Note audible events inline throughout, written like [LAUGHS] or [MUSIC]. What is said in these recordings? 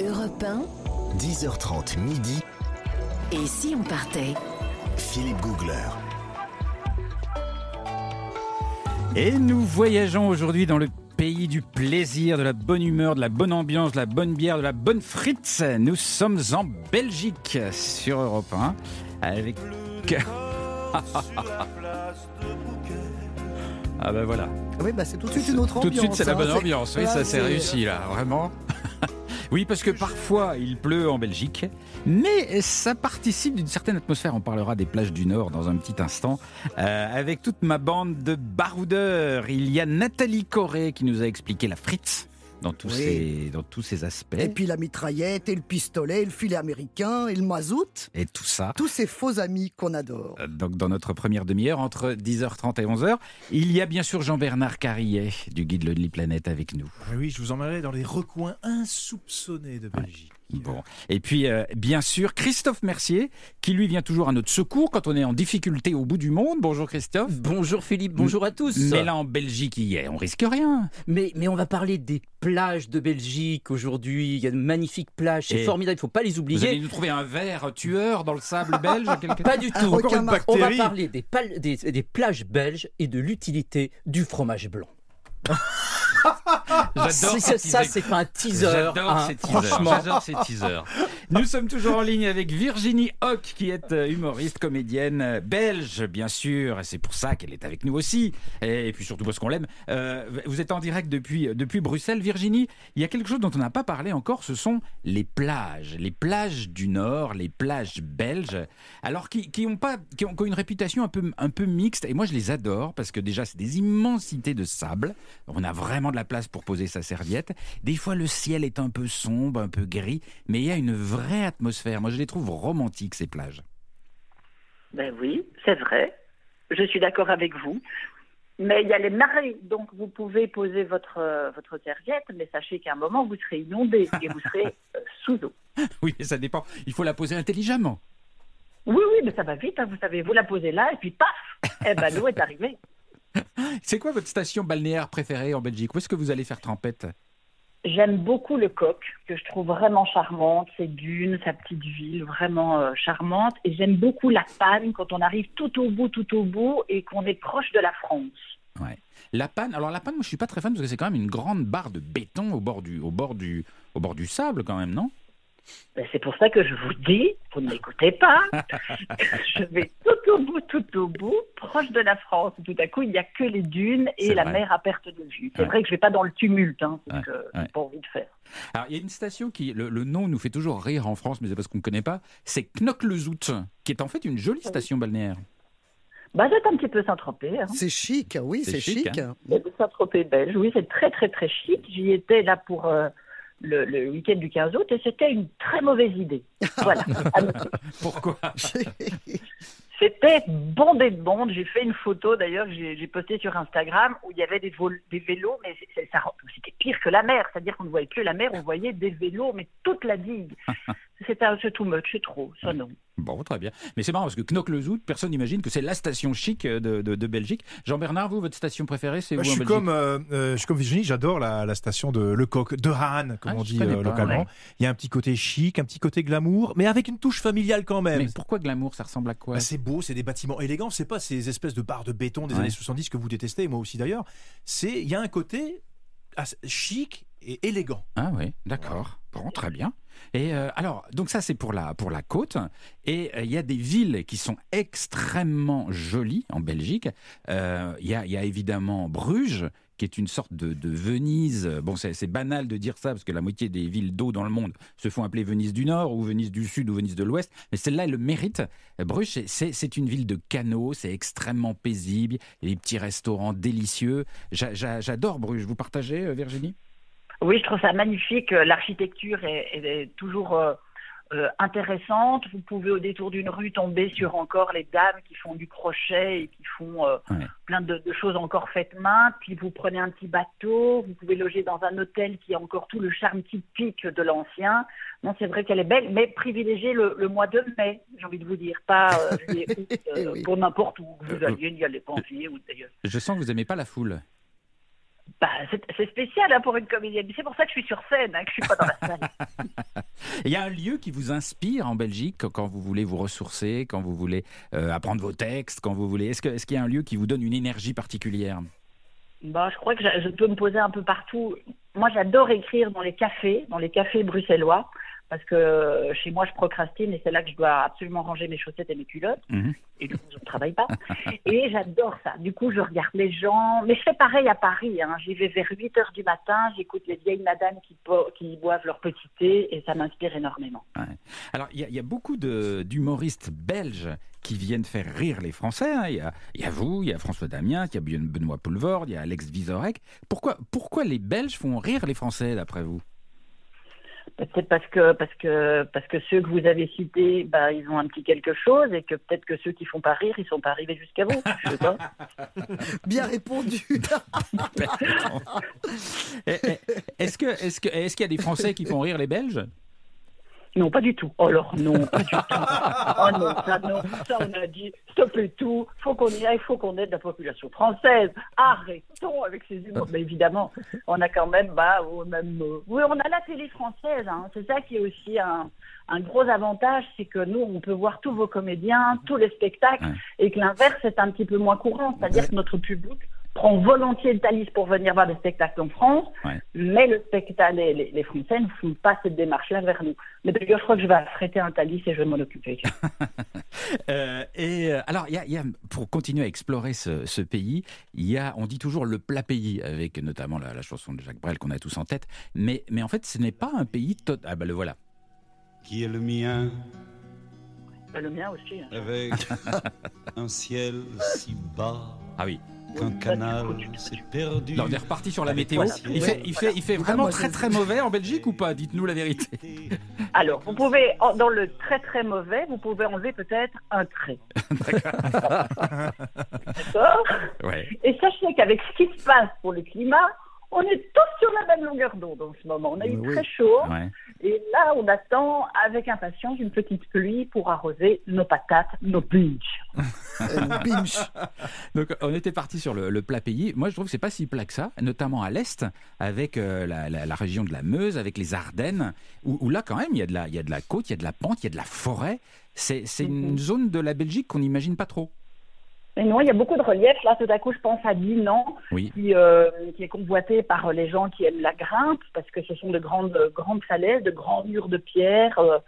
Europe 1, 10h30 midi, et si on partait? Philippe Googler. Et nous voyageons aujourd'hui dans le pays du plaisir, de la bonne humeur, de la bonne ambiance, de la bonne bière, de la bonne frite. Nous sommes en Belgique sur Europe 1 avec... ah ben voilà. Oui, bah c'est tout de suite une autre Tout ambiance. de suite c'est la hein, bonne ambiance. Oui, ça c'est- réussi là, vraiment. Oui, parce que parfois il pleut en Belgique, mais ça participe d'une certaine atmosphère. On parlera des plages du Nord dans un petit instant. Euh, avec toute ma bande de baroudeurs, il y a Nathalie Corré qui nous a expliqué la frite dans tous, Oui. ses, dans tous ses aspects. Et puis la mitraillette, et le pistolet, et le filet américain, et le mazout. Et tout ça. Tous ces faux amis qu'on adore. Euh, Donc dans notre première demi-heure, entre 10h30 et 11h, il y a bien sûr Jean-Bernard Carrillet du guide Lonely Planet avec nous. Ah Oui, je vous emmènerai dans les recoins insoupçonnés de Belgique. Bon. Et puis, euh, bien sûr, Christophe Mercier, qui lui vient toujours à notre secours quand on est en difficulté au bout du monde. Bonjour Christophe. Bonjour Philippe, bonjour à tous. Mais là, en Belgique, il y est, on risque rien. mais, mais on va parler des plages de Belgique aujourd'hui. Il y a de magnifiques plages, c'est formidable, il ne faut pas les Vous oublier. allez nous trouver un verre tueur dans le sable belge [LAUGHS] quelque- Pas du tout. Encore une On va parler des, pal- des, des plages belges et de l'utilité du fromage blanc. [LAUGHS] J'adore ces c'est- ça, c'est pas un teaser. J'adore hein, ces teasers. franchement. J'adore ces teasers. Nous sommes toujours en ligne avec Virginie Hoc, qui est euh, humoriste, comédienne euh, belge, bien sûr. Et c'est pour ça qu'elle est avec nous aussi. Et puis surtout parce qu'on l'aime. Euh, vous êtes en direct depuis, depuis Bruxelles. Virginie, il y a quelque chose dont on n'a pas parlé encore. Ce sont les plages. Les plages du Nord, les plages belges. Alors, qui, qui ont, pas, qui ont, qui ont une réputation un peu, un peu mixte. Et moi, je les adore parce que déjà, c'est des immensités de sable. On a vraiment de la place pour poser sa serviette. Des fois, le ciel est un peu sombre, un peu gris, mais il y a une vraie atmosphère. Moi, je les trouve romantiques, ces plages. Ben oui, c'est vrai. Je suis d'accord avec vous. Mais il y a les marées, donc vous pouvez poser votre, euh, votre serviette, mais sachez qu'à un moment, vous serez inondé et vous serez euh, sous eau. [LAUGHS] Oui, mais ça dépend. Il faut la poser intelligemment. Oui, oui, mais ça va vite, hein, vous savez, vous la posez là et puis paf, eh ben l'eau est arrivée. [LAUGHS] C'est quoi votre station balnéaire préférée en Belgique? Où est-ce que vous allez faire trempette? J'aime beaucoup le coq, que je trouve vraiment charmante, ses dunes, sa petite ville, vraiment euh, charmante. Et j'aime beaucoup la panne quand on arrive tout au bout, tout au bout et qu'on est proche de la France. Ouais. La panne, alors la panne, moi je suis pas très fan parce que c'est quand même une grande barre de béton au bord du, au bord du, au bord du sable quand même, non? Ben, c'est pour ça que je vous dis, vous ne m'écoutez pas, je vais tout au bout, tout au bout, proche de la France. Tout à coup, il n'y a que les dunes et la vrai. mer à perte de vue. C'est Ouais. vrai que je vais pas dans le tumulte, hein, donc Ouais, pas envie de faire. Alors, il y a une station qui, le, le nom nous fait toujours rire en France, mais c'est parce qu'on ne connaît pas. C'est Knock-le-Zout, qui est en fait une jolie station balnéaire. Bah, c'est un petit peu Saint-Tropez. Hein. C'est chic, oui, C'est chic, chic. hein. Saint-Tropez belge. Oui, c'est très, très, très chic. J'y étais là pour euh, le, le week-end du 15 août et c'était une très mauvaise idée. [LAUGHS] Voilà. à [LAUGHS] noter. Pourquoi [LAUGHS] C'était bondé de monde. J'ai fait une photo d'ailleurs, que j'ai postée sur Instagram où il y avait des, vol- des vélos, mais c'était pire que la mer. C'est-à-dire qu'on ne voyait plus la mer, on voyait des vélos, mais toute la digue. C'est too much, c'est trop, ça non. Bon, très bien. Mais c'est marrant parce que Knock-le-Zout, personne n'imagine que c'est la station chic de, de- de Belgique. Jean-Bernard, vous, votre station préférée, c'est où Moi, je, en suis comme, euh, euh, je suis comme Virginie, j'adore la, la station de Le Coq, de Haan, comme Ah, on dit euh, localement. ouais. Il y a un petit côté chic, un petit côté glamour, mais avec une touche familiale quand même. Mais pourquoi Glamour Ça ressemble à quoi Bah, c'est beau, c'est des bâtiments élégants, c'est pas ces espèces de barres de béton des Ouais. années 70 que vous détestez, moi aussi d'ailleurs. C'est, il y a un côté chic et élégant. Ah oui, d'accord. Très bien. Et euh, alors, donc ça c'est pour la, pour la côte. Et euh, il y a des villes qui sont extrêmement jolies en Belgique. Euh, Il y, a, évidemment Bruges, qui est une sorte de, de Venise. Bon, c'est banal de dire ça, parce que la moitié des villes d'eau dans le monde se font appeler Venise du Nord, ou Venise du Sud, ou Venise de l'Ouest. Mais celle-là, elle le mérite. Bruges, c'est- une ville de canaux, c'est extrêmement paisible, il petits restaurants délicieux. J'a- j'a- J'adore Bruges. Vous partagez, Virginie? Oui, je trouve ça magnifique. L'architecture est, toujours euh, euh, intéressante. Vous pouvez au détour d'une rue tomber sur encore les dames qui font du crochet et qui font euh, Ouais. plein de, de choses encore faites main. Puis vous prenez un petit bateau, vous pouvez loger dans un hôtel qui a encore tout le charme typique de l'ancien. Non, c'est vrai qu'elle est belle, mais privilégiez le, le mois de mai, j'ai envie de vous dire, pas euh, juillet, [LAUGHS] août, Oui. pour n'importe où que vous alliez, pas en juillet, août d'ailleurs. Je sens que vous n'aimez pas la foule. Bah, c'est spécial hein, pour une comédienne. C'est pour ça que je suis sur scène, hein, que je suis pas dans la salle. [LAUGHS] Il y a un lieu qui vous inspire en Belgique quand vous voulez vous ressourcer, quand vous voulez euh, apprendre vos textes, quand vous voulez. Est-ce que- est-ce qu'il y a un lieu qui vous donne une énergie particulière? Bah, je crois que je je peux me poser un peu partout. Moi, j'adore écrire dans les cafés, dans les cafés bruxellois, parce que chez moi, je procrastine et c'est là que je dois absolument ranger mes chaussettes et mes culottes. Mhm. Et du coup, je ne travaille pas. Et j'adore ça. Du coup, je regarde les gens. Mais je fais pareil à Paris. Hein. J'y vais vers 8 heures du matin. J'écoute les vieilles madames qui, qui boivent leur petit thé et ça m'inspire énormément. Alors, il y, a- il y a beaucoup d'humoristes belges qui viennent faire rire les Français. hein. Il y, a, il y a vous, il y a François Damien, il y a Ben- Benoît Poulvord, il y a Alex Vizorek. Pourquoi, pourquoi les Belges font rire les Français, d'après vous? Peut-être parce que, parce, que, parce que ceux que vous avez cités, bah, ils ont un petit quelque chose et que peut-être que ceux qui font pas rire, ils sont pas arrivés jusqu'à vous. Je sais pas. [LAUGHS] Bien répondu. [LAUGHS] Est-ce que, est-ce que, est-ce qu'il y a des Français qui font rire les Belges? Non, pas du tout. Oh, alors non, pas du tout. Oh non, ça, non, ça on a dit, stop et tout, faut qu'on y aille, faut qu'on aide la population française. Arrêtons avec ces humours. Mais évidemment, on a quand même, bah, oh, même, euh, oui, on a la télé française. Hein. C'est ça qui est aussi un, un gros avantage, c'est que nous, on peut voir tous vos comédiens, tous les spectacles, et que l'inverse est un petit peu moins courant. C'est-à-dire que notre public prend volontiers le Thalys pour venir voir des spectacles en France, Ouais. mais le spectacle, les, les- les Français ne font pas cette démarche-là vers nous. Mais d'ailleurs, je crois que je vais affréter un Thalys et je vais m'en occuper. [LAUGHS] Euh, et euh, alors, il y a, il y a- pour continuer à explorer ce, ce pays, il y a, on dit toujours le plat pays, avec notamment la, la chanson de Jacques Brel qu'on a tous en tête. Mais, mais en fait, ce n'est pas un pays tot- Ah bah le voilà. qui est le mien? Bah, le mien aussi. hein. avec [LAUGHS] un ciel si bas Ah oui. Qu'un canal s'est perdu. Là, on est reparti sur la météo. Il fait, il fait, il fait vraiment très très mauvais en Belgique ou pas? Dites-nous la vérité. [LAUGHS] Alors, vous pouvez, dans le très très mauvais, vous pouvez enlever peut-être un trait. [LAUGHS] D'accord? Ouais. Et sachez qu'avec ce qui se passe pour le climat, on est tous sur la même longueur d'onde en ce moment. On a eu Oui, très chaud. Ouais. Et là, on attend avec impatience une petite pluie pour arroser nos patates, nos pinch. Euh, [LAUGHS] binge. Donc on était parti sur le, le plat pays. Moi je trouve que c'est pas si plat que ça, notamment à l'est, avec euh, la, la- la région de la Meuse, avec les Ardennes, où, où là quand même il y, a de la, il y a de la côte, il y a de la pente, il y a de la forêt. C'est c'est une zone de la Belgique qu'on n'imagine pas trop. Mais non, il y a beaucoup de relief. Là, tout à coup, je pense à Dinan, Oui. qui, euh, qui est convoité par les gens qui aiment la grimpe, parce que ce sont de grandes, grandes falaises, de grands murs de pierre, euh,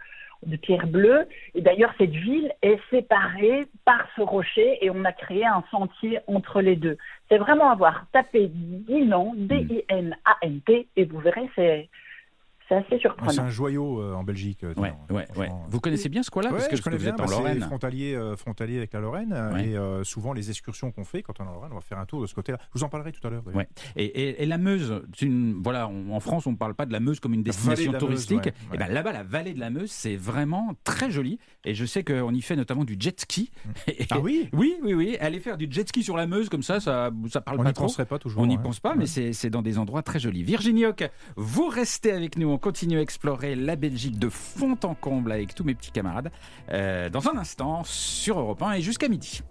de pierre bleue. Et d'ailleurs, cette ville est séparée par ce rocher et on a créé un sentier entre les deux. C'est vraiment à voir. Tapez Dinan, D-I-N-A-N-T, et vous verrez, c'est c'est assez C'est surprenant. un joyau euh, en Belgique. euh, Ouais, Dinan, ouais, ouais. franchement. Vous connaissez bien ce coin-là Ouais, parce que, je que connais vous bien, êtes en bah, c'est Lorraine. frontalier, euh, frontalier avec la Lorraine. euh, Ouais. Et euh, souvent, les excursions qu'on fait quand on est en Lorraine, on va faire un tour de ce côté-là. Je vous en parlerai tout à l'heure. Et, et- et la Meuse, c'est une, voilà, on- en France, on ne parle pas de la Meuse comme une destination de la Meuse, touristique. ouais, Et ouais. ben là-bas, la vallée de la Meuse, c'est vraiment très joli. Et je sais qu'on y fait notamment du jet ski. [LAUGHS] Et- Ah oui Oui, oui, oui. Aller faire du jet ski sur la Meuse comme ça, ça, ça parle On pas n'y trop. penserait pas toujours. On n'y hein. pense pas, mais c'est c'est dans des endroits très jolis. Virginie Hoc, vous restez avec nous. On continue à explorer la Belgique de fond en comble avec tous mes petits camarades euh, dans un instant sur Europe 1 et jusqu'à midi.